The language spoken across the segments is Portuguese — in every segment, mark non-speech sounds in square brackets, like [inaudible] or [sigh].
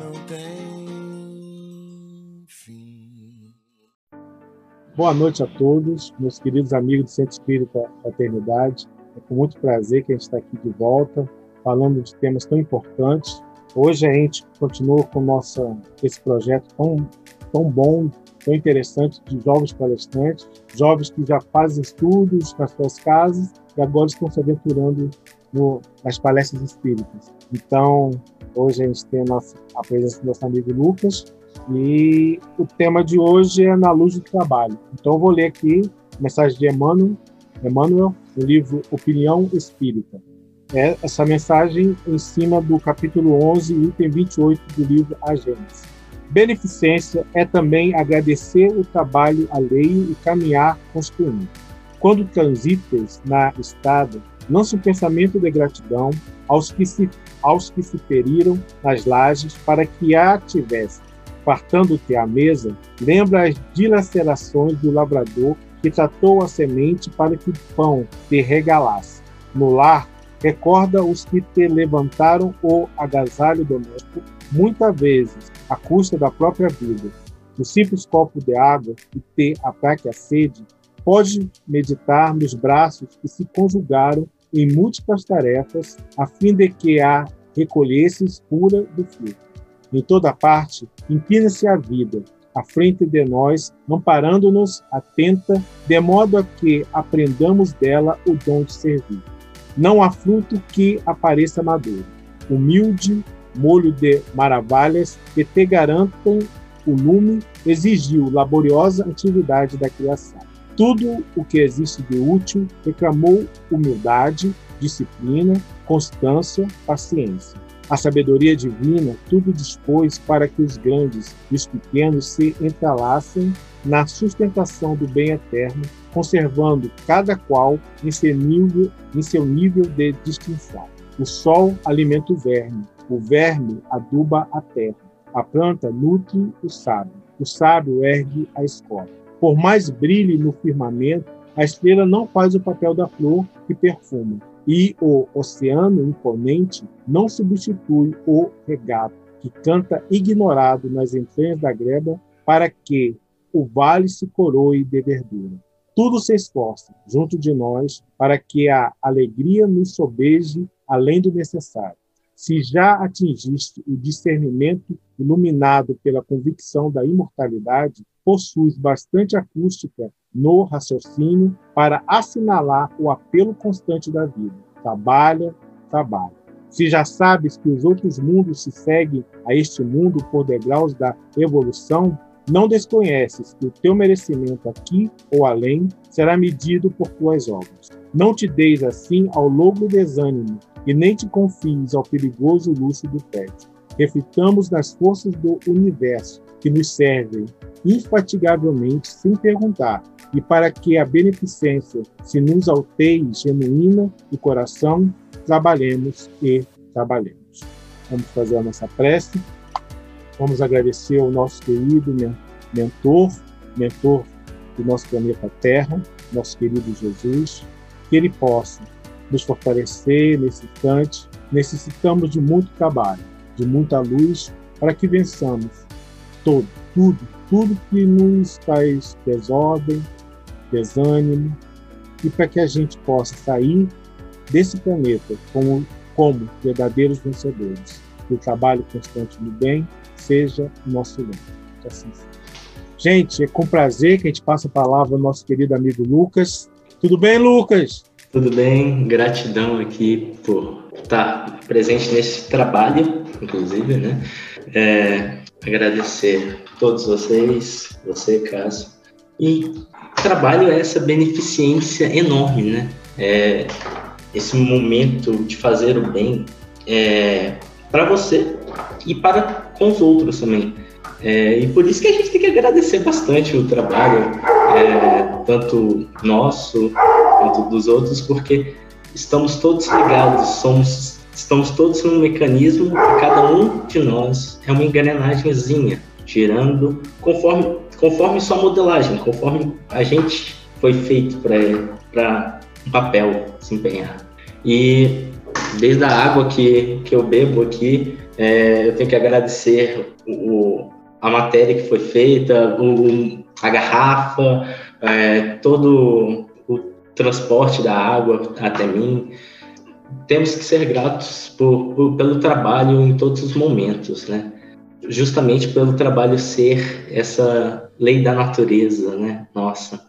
não tem fim. Boa noite a todos, meus queridos amigos do Centro Espírita Fraternidade. É com muito prazer que a gente está aqui de volta, falando de temas tão importantes. Hoje a gente continua com nossa, esse projeto tão, tão bom, tão interessante de jovens palestrantes, jovens que já fazem estudos nas suas casas e agora estão se aventurando no, nas palestras espíritas. Então, hoje a gente tem a, nossa, a presença do nosso amigo Lucas e o tema de hoje é na luz do trabalho. Então, eu vou ler aqui a mensagem de Emmanuel, Emmanuel no livro Opinião Espírita. É essa mensagem em cima do capítulo 11, item 28 do livro A Gênesis. Beneficência é também agradecer o trabalho alheio e caminhar construindo. Quando transites na estrada, lança um pensamento de gratidão aos que se, aos que se feriram nas lajes para que a tivesse. Partando-te à mesa, lembra as dilacerações do labrador que tratou a semente para que o pão te regalasse. No lar, recorda os que te levantaram o agasalho doméstico, muitas vezes à custa da própria vida. No simples copo de água que te aplaque a sede, pode meditar nos braços que se conjugaram em múltiplas tarefas, a fim de que a recolhesses pura do fruto. Em toda parte, inclina-se a vida, à frente de nós, amparando-nos atenta, de modo a que aprendamos dela o dom de servir. Não há fruto que apareça maduro. Humilde, molho de maravilhas que te garantam o lume, exigiu laboriosa atividade da criação. Tudo o que existe de útil reclamou humildade, disciplina, constância, paciência. A sabedoria divina tudo dispôs para que os grandes e os pequenos se entrelaçem na sustentação do bem eterno, conservando cada qual em seu nível, em seu nível de distinção. O sol alimenta o verme, o verme aduba a terra, a planta nutre o sábio, o sábio ergue a escola. Por mais brilhe no firmamento, a estrela não faz o papel da flor que perfuma, e o oceano imponente não substitui o regato, que canta ignorado nas entranhas da greba, para que o vale se coroe de verdura. Tudo se esforça junto de nós para que a alegria nos sobeje além do necessário. Se já atingiste o discernimento iluminado pela convicção da imortalidade, possuis bastante acústica no raciocínio para assinalar o apelo constante da vida. Trabalha, trabalha. Se já sabes que os outros mundos se seguem a este mundo por degraus da evolução, não desconheces que o teu merecimento aqui ou além será medido por tuas obras. Não te deis assim ao lobo desânimo e nem te confies ao perigoso luxo do tédio. Reflitamos nas forças do universo que nos servem infatigavelmente sem perguntar, e para que a beneficência se nos alteie genuína e coração, trabalhemos e trabalhemos. Vamos fazer a nossa prece. Vamos agradecer ao nosso querido mentor, mentor do nosso planeta Terra, nosso querido Jesus, que ele possa nos fortalecer nesse instante. Necessitamos de muito trabalho, de muita luz, para que vençamos todo, tudo, tudo que nos traz desordem, desânimo, e para que a gente possa sair desse planeta como, como verdadeiros vencedores. Que o trabalho constante no bem seja o nosso lema. assim Gente, é com prazer que a gente passa a palavra ao nosso querido amigo Lucas. Tudo bem, Lucas? Tudo bem, gratidão aqui por estar presente nesse trabalho, inclusive, né? É, agradecer a todos vocês, você, Cássio, e trabalho essa beneficência enorme, né? É, esse momento de fazer o bem é, para você e para com os outros também. É, e por isso que a gente tem que agradecer bastante o trabalho, é, tanto nosso quanto dos outros, porque estamos todos ligados, somos, estamos todos num mecanismo e cada um de nós é uma engrenagemzinha, girando conforme, conforme sua modelagem, conforme a gente foi feito para um papel se empenhar. E desde a água que, que eu bebo aqui, é, eu tenho que agradecer o, a matéria que foi feita, o, a garrafa, é, todo o transporte da água até mim. Temos que ser gratos por, por, pelo trabalho em todos os momentos, né? Justamente pelo trabalho ser essa lei da natureza, né? Nossa,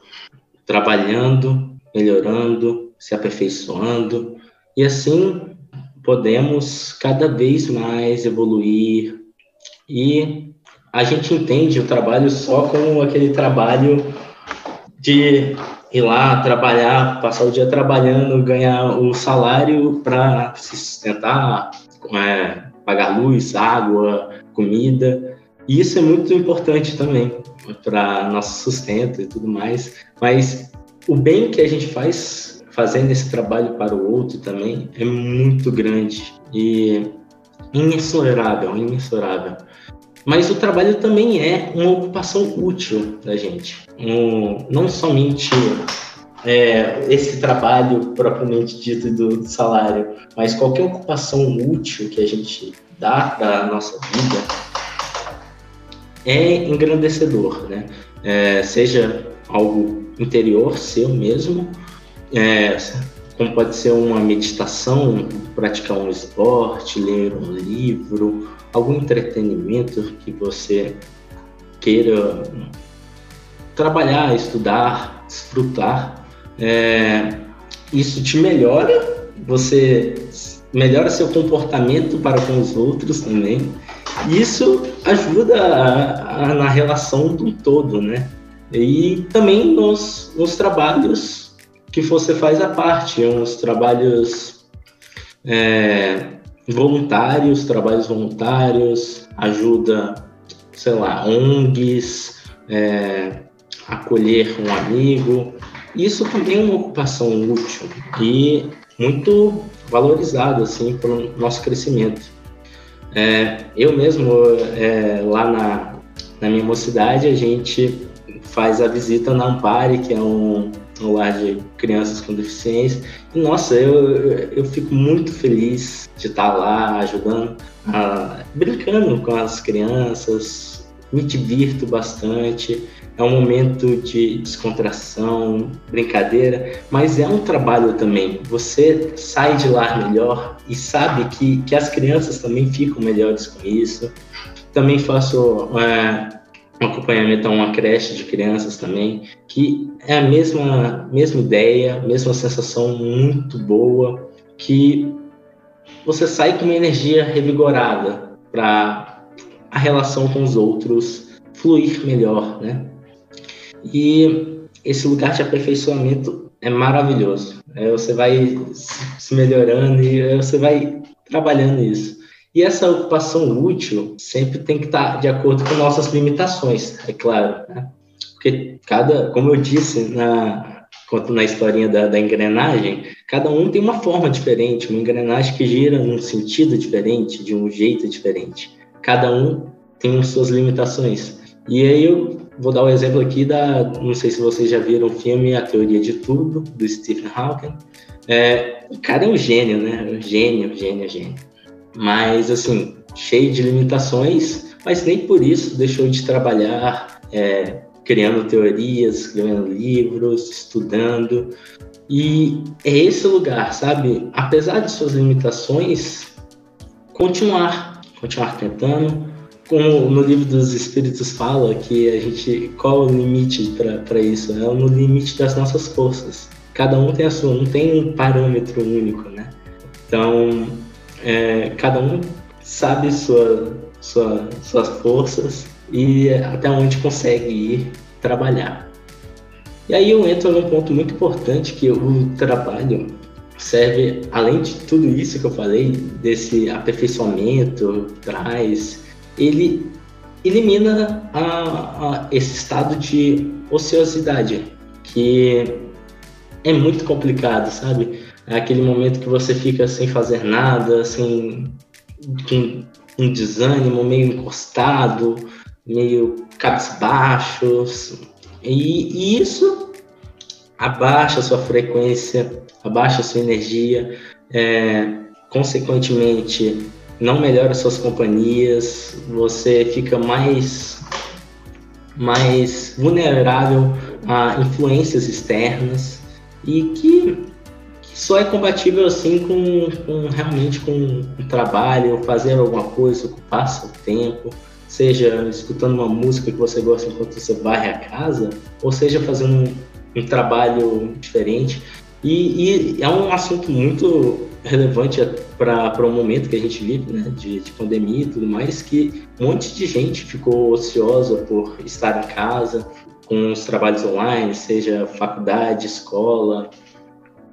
trabalhando, melhorando, se aperfeiçoando e assim podemos cada vez mais evoluir e a gente entende o trabalho só como aquele trabalho de ir lá trabalhar, passar o dia trabalhando, ganhar o salário para se sustentar, é, pagar luz, água, comida. E isso é muito importante também para nosso sustento e tudo mais. Mas o bem que a gente faz fazendo esse trabalho para o outro também é muito grande e imensurável, imensurável. Mas o trabalho também é uma ocupação útil da gente. Um, não somente é, esse trabalho propriamente dito do, salário, mas qualquer ocupação útil que a gente dá para a nossa vida é engrandecedor, né? É, seja algo interior seu mesmo, é, como pode ser uma meditação, praticar um esporte, ler um livro, algum entretenimento que você queira trabalhar, estudar, desfrutar, é, isso te melhora, você melhora seu comportamento para com os outros também. Isso ajuda a, a, na relação do todo, né? E também nos, nos trabalhos que você faz a parte, uns trabalhos é, voluntários, trabalhos voluntários, ajuda, sei lá, ONGs, é, acolher um amigo. Isso também é uma ocupação útil e muito valorizada assim pelo nosso crescimento. É, eu mesmo é, lá na, na minha mocidade a gente faz a visita na Ampare, que é um, um lar de crianças com deficiência. E, nossa, eu, eu fico muito feliz de estar lá ajudando, a, brincando com as crianças, me divirto bastante. É um momento de descontração, brincadeira, mas é um trabalho também. Você sai de lá melhor e sabe que, que as crianças também ficam melhores com isso. Também faço é, acompanhamento a uma creche de crianças também, que é a mesma, mesma ideia, mesma sensação muito boa, que você sai com uma energia revigorada para a relação com os outros fluir melhor, né? E esse lugar de aperfeiçoamento é maravilhoso. É, você vai se melhorando e você vai trabalhando isso. E essa ocupação útil sempre tem que estar de acordo com nossas limitações, é claro. Né? Porque cada, como eu disse na, quanto na historinha da, da, engrenagem, cada um tem uma forma diferente, uma engrenagem que gira num sentido diferente, de um jeito diferente. Cada um tem suas limitações. E aí eu vou dar o um exemplo aqui da, não sei se vocês já viram o filme A Teoria de Tudo, do Stephen Hawking. É, o cara é um gênio, né? Gênio, gênio, gênio mas assim, cheio de limitações, mas nem por isso deixou de trabalhar é, criando teorias, escrevendo livros, estudando. E é esse lugar, sabe? Apesar de suas limitações, continuar, continuar tentando. Como no livro dos Espíritos fala que a gente qual o limite para isso? É no limite das nossas forças. Cada um tem a sua, não tem um parâmetro único, né? Então, é, cada um sabe sua, sua, suas forças e até onde consegue ir trabalhar. E aí eu entro num ponto muito importante que o trabalho serve, além de tudo isso que eu falei, desse aperfeiçoamento, traz, ele elimina a, a, esse estado de ociosidade, que é muito complicado, sabe? É aquele momento que você fica sem fazer nada, sem com um desânimo, meio encostado, meio cabisbaixo. E, e isso abaixa sua frequência, abaixa sua energia. É, consequentemente, não melhora suas companhias, você fica mais, mais vulnerável a influências externas e que só é compatível assim com, com realmente com o trabalho, fazer alguma coisa, ocupar seu tempo, seja escutando uma música que você gosta enquanto você varre a casa, ou seja fazendo um, um trabalho diferente. E, e, é um assunto muito relevante para o um momento que a gente vive, né, de, de, pandemia e tudo mais, que um monte de gente ficou ociosa por estar em casa, com os trabalhos online, seja faculdade, escola.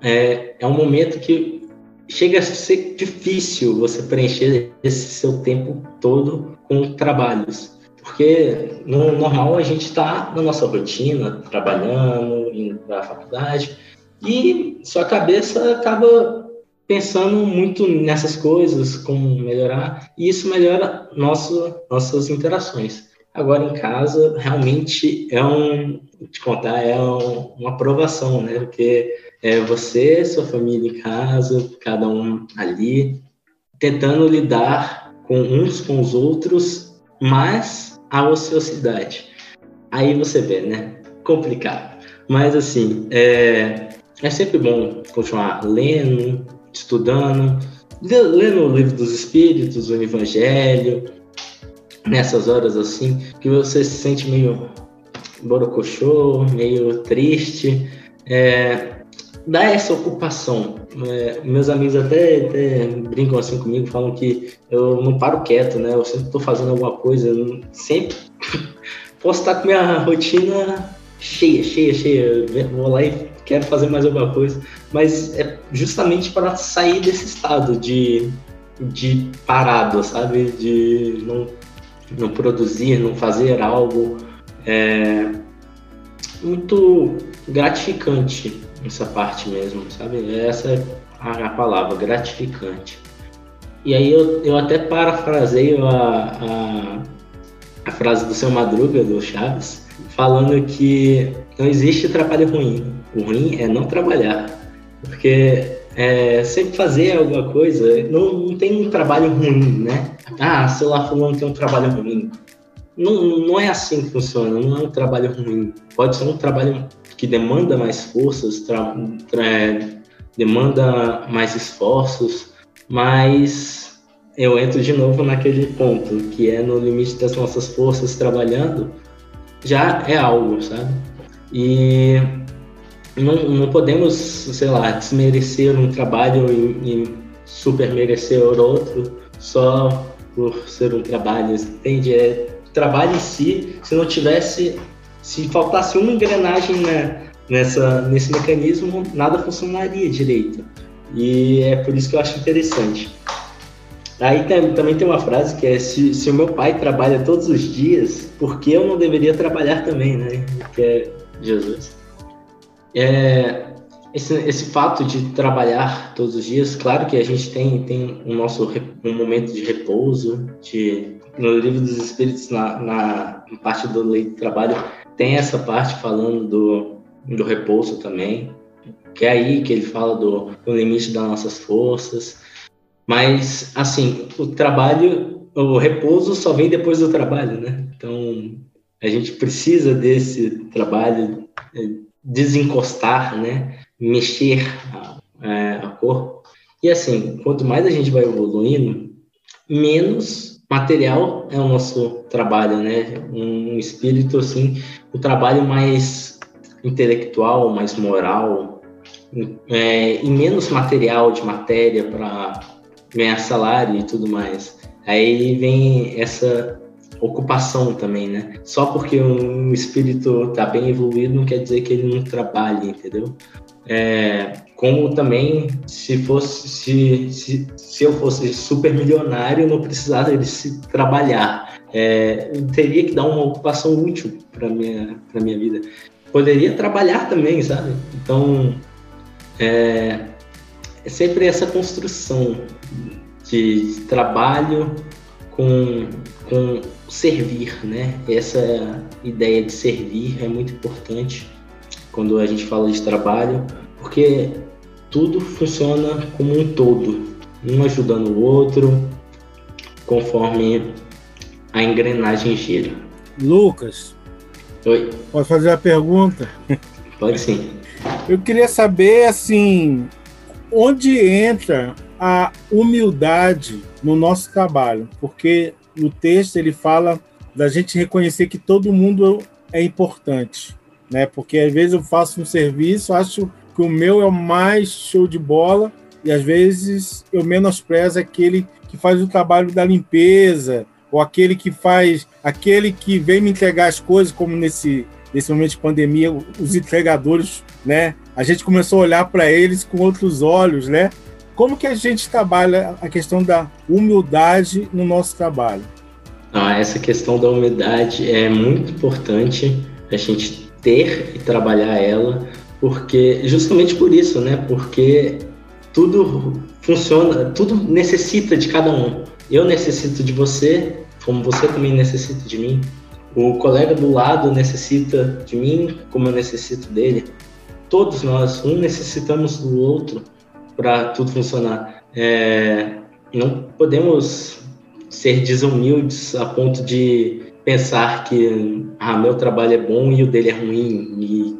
É, é um momento que chega a ser difícil você preencher esse seu tempo todo com trabalhos. Porque no normal a gente está na nossa rotina, trabalhando, indo para a faculdade, e sua cabeça acaba pensando muito nessas coisas, como melhorar, e isso melhora nosso, nossas interações. Agora em casa, realmente é um, te contar, é um, uma aprovação, né? Porque é você, sua família em casa, cada um ali, tentando lidar com uns com os outros, mas a ociosidade. Aí você vê, né? Complicado. Mas assim, é, é sempre bom continuar lendo, estudando, lendo o livro dos Espíritos, o Evangelho, nessas horas assim, que você se sente meio borocochô, meio triste, é, dá essa ocupação. É, meus amigos até, até, brincam assim comigo, falam que eu não paro quieto, né? Eu sempre estou fazendo alguma coisa, sempre [laughs] posso estar com minha rotina cheia, cheia, cheia. Vou lá e quero fazer mais alguma coisa, mas é justamente para sair desse estado de, de parado, sabe? De não, não produzir, não fazer algo. É muito gratificante essa parte mesmo, sabe? Essa é a, palavra, gratificante. E aí eu, eu até parafraseio a, a, a frase do seu Madruga, do Chaves, falando que não existe trabalho ruim. O ruim é não trabalhar. Porque é, sempre fazer alguma coisa, não, não tem um trabalho ruim, né? Ah, sei lá, fulano tem um trabalho ruim. Não, não é assim que funciona, não é um trabalho ruim. Pode ser um trabalho que demanda mais forças, demanda mais esforços, mas eu entro de novo naquele ponto, que é no limite das nossas forças trabalhando, já é algo, sabe? E não, não podemos, sei lá, desmerecer um trabalho e, e super merecer outro só por ser um trabalho, entende? É, trabalho em si, se não tivesse se faltasse uma engrenagem né, nessa, nesse mecanismo, nada funcionaria direito. E é por isso que eu acho interessante. Aí tem, também tem uma frase que é: se, se, o meu pai trabalha todos os dias, por que eu não deveria trabalhar também, né? Que é Jesus. É, esse, esse fato de trabalhar todos os dias, claro que a gente tem, tem o nosso um momento de repouso, de, no livro dos Espíritos, na, na parte do lei do trabalho, tem essa parte falando do, do repouso também, que é aí que ele fala do, do limite das nossas forças. Mas, assim, o trabalho, o repouso só vem depois do trabalho, né? Então, a gente precisa desse trabalho, é, desencostar, né? Mexer a, é, a corpo. E, assim, quanto mais a gente vai evoluindo, menos material é o nosso trabalho, né? Um espírito assim, um trabalho mais intelectual, mais moral, é, e menos material de matéria para ganhar salário e tudo mais. Aí vem essa ocupação também, né? Só porque um espírito está bem evoluído não quer dizer que ele não trabalhe, entendeu? É, como também se fosse se, se, se eu fosse super milionário não precisaria de se trabalhar é, eu teria que dar uma ocupação útil para minha para minha vida poderia trabalhar também sabe então é, é sempre essa construção de trabalho com com servir né essa ideia de servir é muito importante quando a gente fala de trabalho, porque tudo funciona como um todo. um ajudando o outro, conforme a engrenagem gira. Lucas. Oi. Pode fazer a pergunta? Pode sim. Eu queria saber, assim, onde entra a humildade no nosso trabalho, porque no texto ele fala da gente reconhecer que todo mundo é importante, né? Porque às vezes eu faço um serviço, acho que o meu é o mais show de bola e às vezes eu menosprezo aquele que faz o trabalho da limpeza ou aquele que faz, aquele que vem me entregar as coisas, como nesse nesse momento de pandemia, os entregadores, né? A gente começou a olhar para eles com outros olhos, né? Como que a gente trabalha a questão da humildade no nosso trabalho? Ah, essa questão da humildade é muito importante a gente ter e trabalhar ela, porque justamente por isso, né? Porque tudo funciona, tudo necessita de cada um. Eu necessito de você, como você também necessita de mim. O colega do lado necessita de mim, como eu necessito dele. Todos nós, um necessitamos do outro para tudo funcionar. É, não podemos ser desumildes a ponto de pensar que ah, meu trabalho é bom e o dele é ruim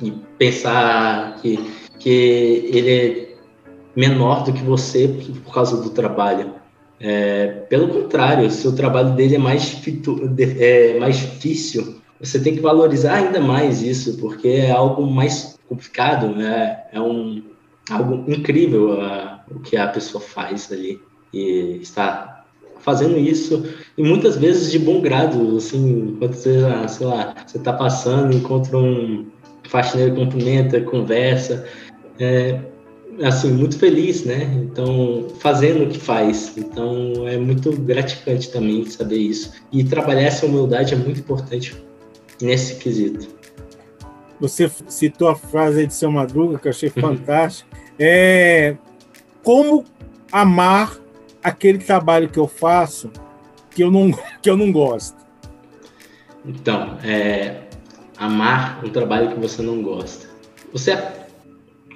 e, e pensar que, que ele é menor do que você por causa do trabalho. É, pelo contrário, se o trabalho dele é mais, é mais difícil, você tem que valorizar ainda mais isso, porque é algo mais complicado, né? é um, algo incrível a, o que a pessoa faz ali e está fazendo isso e muitas vezes de bom grado, assim, quando você, sei lá, você está passando, encontra um faxineiro, cumprimenta, conversa, é, assim, muito feliz, né? Então, fazendo o que faz. Então, é muito gratificante também saber isso. E trabalhar essa humildade é muito importante nesse quesito. Você citou a frase de Seu Madruga, que eu achei fantástica. É, como amar aquele trabalho que eu faço que eu não, [laughs] que eu não gosto? Então, é, amar um trabalho que você não gosta. Você,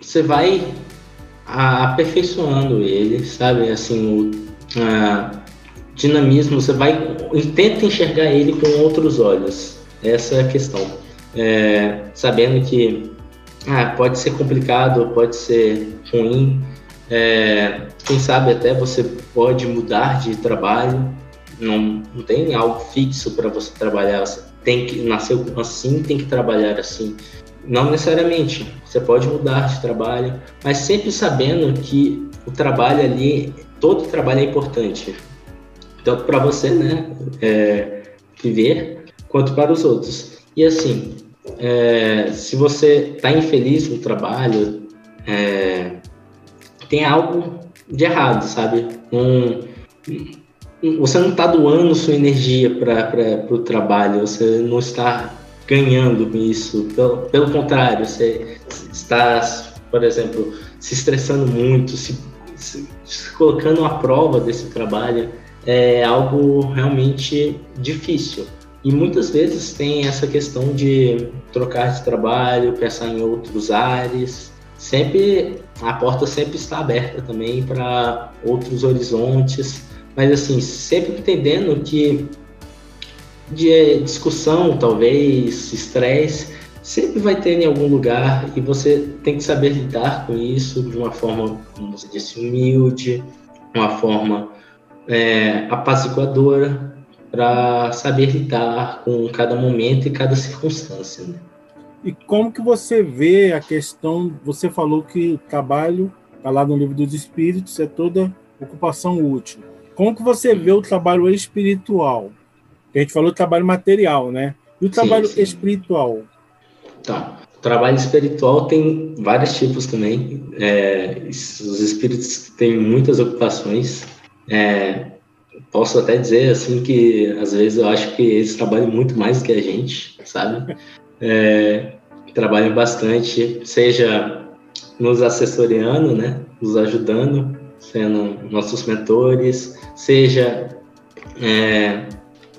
você vai aperfeiçoando ele, sabe? Assim, o a, dinamismo, você vai tenta enxergar ele com outros olhos. Essa é a questão. É, sabendo que ah, pode ser complicado, pode ser ruim. É, quem sabe até você pode mudar de trabalho. Não, não tem algo fixo para você trabalhar. Você tem que nasceu assim, tem que trabalhar assim. Não necessariamente. Você pode mudar de trabalho, mas sempre sabendo que o trabalho ali, todo trabalho é importante. Tanto para você, né, é, viver, quanto para os outros. E assim, é, se você está infeliz no trabalho, é, tem algo de errado, sabe? Um, você não está doando sua energia para o trabalho, você não está ganhando com isso. Pelo, pelo contrário, você está, por exemplo, se estressando muito, se, se, se colocando à prova desse trabalho, é algo realmente difícil. E muitas vezes tem essa questão de trocar de trabalho, pensar em outros ares. Sempre a porta sempre está aberta também para outros horizontes, mas assim, sempre entendendo que de discussão, talvez, estresse, sempre vai ter em algum lugar. E você tem que saber lidar com isso de uma forma, como você disse, humilde, uma forma é, apaziguadora, para saber lidar com cada momento e cada circunstância. Né? E como que você vê a questão? Você falou que o trabalho, está lá no livro dos Espíritos, é toda ocupação útil. Como que você vê o trabalho espiritual? A gente falou trabalho material, né? E o trabalho sim, sim. espiritual? Tá. O trabalho espiritual tem vários tipos também. É, os espíritos têm muitas ocupações. É, posso até dizer assim que às vezes eu acho que eles trabalham muito mais que a gente, sabe? [laughs] É, trabalham bastante, seja nos assessoriando, né? Nos ajudando, sendo nossos mentores, seja é,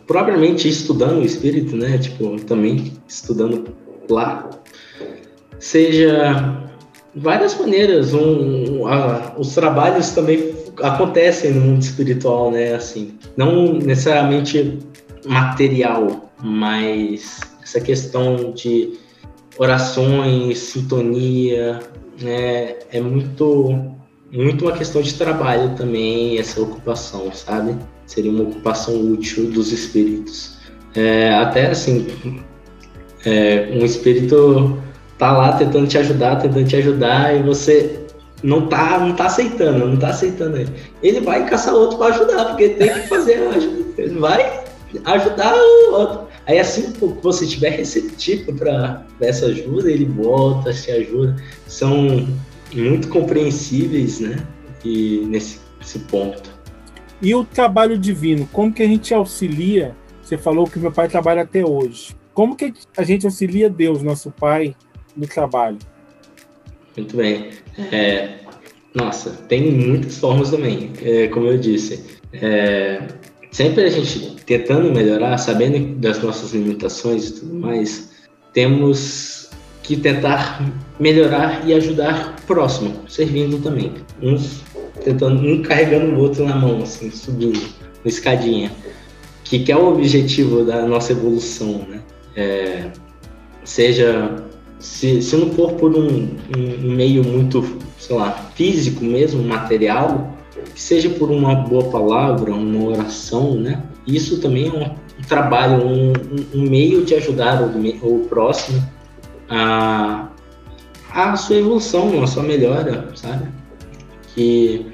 propriamente estudando o espírito, né? Tipo, também estudando lá. Seja várias maneiras. Um, a, os trabalhos também acontecem no mundo espiritual, né? Assim, não necessariamente material, mas essa questão de orações, sintonia, né? É muito, muito uma questão de trabalho também essa ocupação, sabe? Seria uma ocupação útil dos espíritos. É, até assim, é, um espírito tá lá tentando te ajudar, tentando te ajudar e você não tá, não tá aceitando, não tá aceitando ele. Ele vai caçar outro para ajudar, porque tem que fazer. Ele vai ajudar o outro. Aí assim que você estiver receptivo para essa ajuda, ele volta, te ajuda. São muito compreensíveis, né? E nesse, nesse ponto. E o trabalho divino, como que a gente auxilia? Você falou que meu pai trabalha até hoje. Como que a gente auxilia Deus, nosso Pai, no trabalho? Muito bem. É, nossa, tem muitas formas também, é, como eu disse. É, sempre a gente tentando melhorar, sabendo das nossas limitações e tudo mais, temos que tentar melhorar e ajudar o próximo, servindo também. Uns tentando, um carregando o outro na mão, assim, subindo, uma escadinha. Que, que é o objetivo da nossa evolução, né? É, seja se, se não for por um, um, meio muito, sei lá, físico mesmo, material, que seja por uma boa palavra, uma oração, né? Isso também é um, trabalho, um, um, meio de ajudar o, o próximo a, a sua evolução, a sua melhora, sabe? Que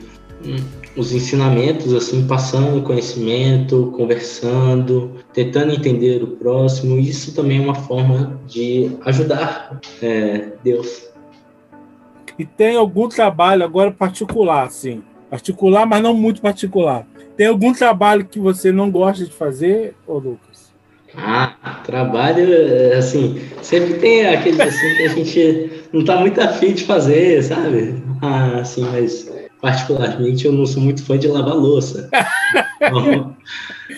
hum, os ensinamentos, assim, passando conhecimento, conversando, tentando entender o próximo, isso também é uma forma de ajudar é, Deus. E tem algum trabalho agora particular, assim, particular, mas não muito particular. Tem algum trabalho que você não gosta de fazer, ô Lucas? Ah, trabalho, assim, sempre tem aquele assim que a gente não está muito afim de fazer, sabe? Ah, assim, mas particularmente, eu não sou muito fã de lavar louça. [laughs] então,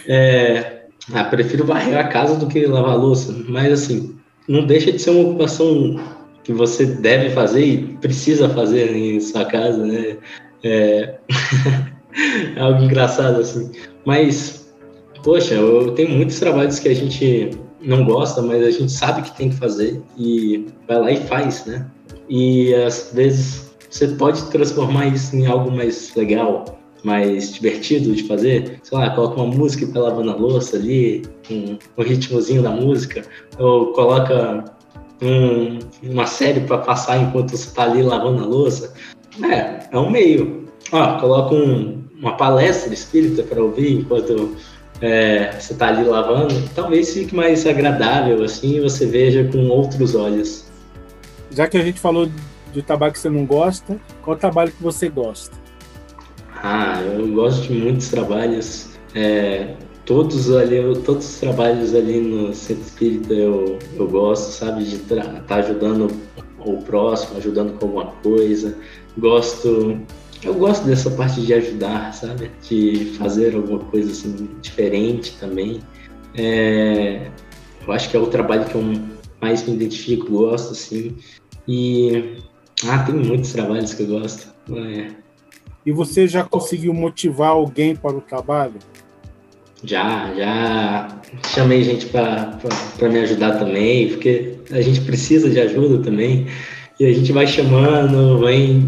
é, ah, prefiro varrer a casa do que lavar louça. Mas, assim, não deixa de ser uma ocupação que você deve fazer e precisa fazer em sua casa, né? É, [laughs] é algo engraçado, assim. Mas, poxa, eu tenho muitos trabalhos que a gente não gosta, mas a gente sabe que tem que fazer e vai lá e faz, né? E às vezes você pode transformar isso em algo mais legal, mais divertido de fazer. Sei lá, coloca uma música para lavando a louça ali, um, um ritmozinho da música, ou coloca um, uma série para passar enquanto você está ali lavando a louça. É, é um meio. Ó, coloca um, uma palestra espírita para ouvir enquanto é, você está ali lavando. Talvez fique mais agradável assim e você veja com outros olhos. Já que a gente falou de trabalho que você não gosta, qual trabalho que você gosta? Ah, eu gosto de muitos trabalhos. É, todos ali, todos os trabalhos ali no Centro Espírita eu, eu gosto, sabe, de estar tá ajudando o próximo, ajudando com alguma coisa. Gosto, eu gosto dessa parte de ajudar, sabe, de fazer alguma coisa assim diferente também. É, eu acho que é o trabalho que eu mais me identifico, gosto assim. E ah, tem muitos trabalhos que eu gosto. É. E você já conseguiu motivar alguém para o trabalho? Já, já chamei gente para me ajudar também, porque a gente precisa de ajuda também. E a gente vai chamando, vai,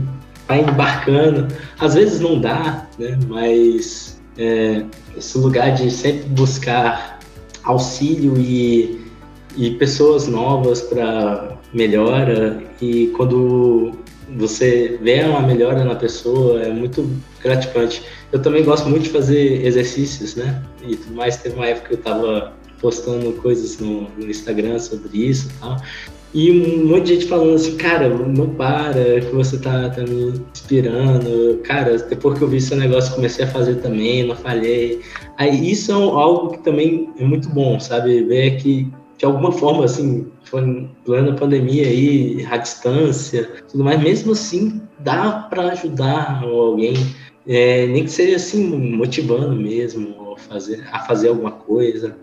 vai embarcando. Às vezes não dá, né? Mas é, esse lugar de sempre buscar auxílio e, e pessoas novas para melhora e quando você vê uma melhora na pessoa é muito gratificante. Eu também gosto muito de fazer exercícios, né? E tudo mais. Teve uma época que eu estava postando coisas no, no, Instagram sobre isso e tal. E um monte de gente falando assim, cara, não para, que você tá, tá me inspirando. Cara, depois que eu vi seu negócio, comecei a fazer também, não falhei. Aí isso é algo que também é muito bom, sabe? Ver que de alguma forma, assim, plano pandemia aí, à distância, tudo mais, mesmo assim, dá para ajudar alguém, é, nem que seja assim, motivando mesmo, fazer, a fazer alguma coisa.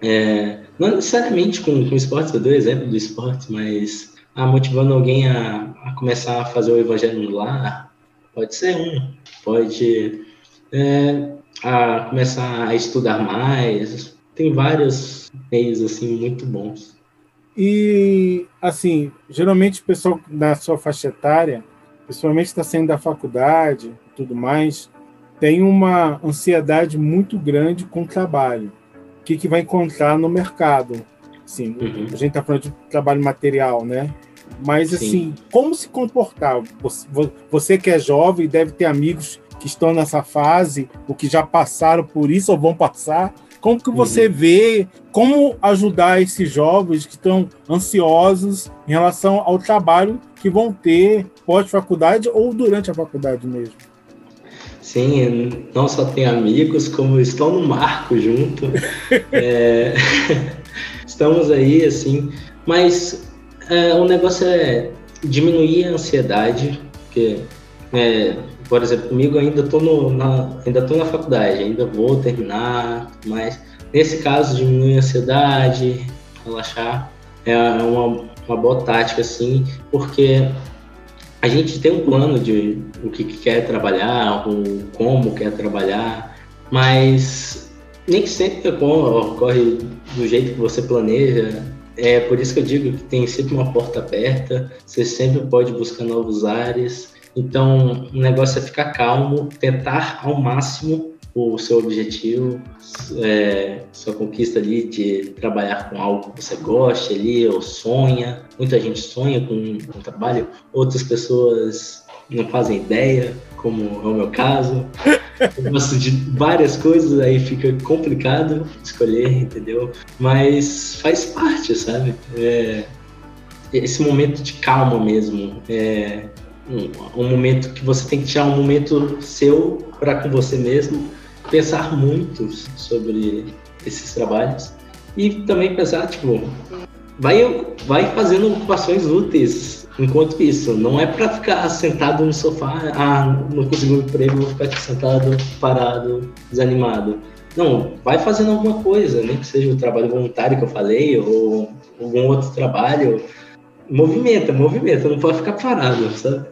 É, não necessariamente com, com esportes, eu dou exemplo do esporte, mas ah, motivando alguém a, a, começar a fazer o evangelho no lar, pode ser um, pode é, a começar a estudar mais. Tem vários meios assim muito bons. E assim, geralmente o pessoal da sua faixa etária, principalmente está saindo da faculdade tudo mais, tem uma ansiedade muito grande com o trabalho. O que, que vai encontrar no mercado? Sim, uhum. a gente está falando de trabalho material, né? Mas, Sim. assim, como se comportar? Você, você que é jovem deve ter amigos que estão nessa fase, ou que já passaram por isso ou vão passar. Como que você uhum. vê como ajudar esses jovens que estão ansiosos em relação ao trabalho que vão ter pós-faculdade ou durante a faculdade mesmo? Sim, não só tem amigos, como estão no marco junto. [laughs] é, [laughs] estamos aí, assim, mas é, o negócio é diminuir a ansiedade, porque, é, por exemplo, comigo ainda estou na, ainda tô na faculdade, ainda vou terminar, mas nesse caso diminuir a ansiedade, relaxar, é uma, uma boa tática, assim, porque a gente tem um plano de o que, que quer trabalhar, o como quer trabalhar, mas nem sempre ocorre do jeito que você planeja, é por isso que eu digo que tem sempre uma porta aberta, você sempre pode buscar novos ares. Então, o negócio é ficar calmo, tentar ao máximo o seu objetivo, é, sua conquista ali de trabalhar com algo que você goste ali, ou sonha. Muita gente sonha com, o trabalho, outras pessoas não fazem ideia, como é o meu caso. Eu gosto de várias coisas, aí fica complicado escolher, entendeu? Mas faz parte, sabe? É, esse momento de calma mesmo. É um, um, momento que você tem que tirar um momento seu para com você mesmo, pensar muito sobre esses trabalhos e também pensar, tipo, vai, vai fazendo ocupações úteis Enquanto isso, não é para ficar sentado no sofá, ah, não consegui um emprego, vou ficar aqui sentado, parado, desanimado. Não, vai fazendo alguma coisa, nem que seja o trabalho voluntário que eu falei, ou algum outro trabalho. Movimenta, movimenta, não pode ficar parado, sabe?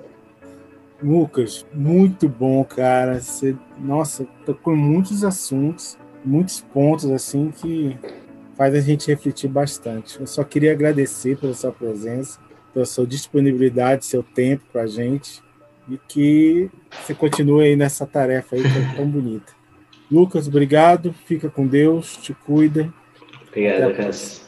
Lucas, muito bom, cara. Você, nossa, tocou em muitos assuntos, muitos pontos assim que faz a gente refletir bastante. Eu só queria agradecer pela sua presença pela sua disponibilidade, seu tempo com a gente e que você continue aí nessa tarefa aí que é tão bonita. Lucas, obrigado, fica com Deus, te cuida. Obrigado, Cássio.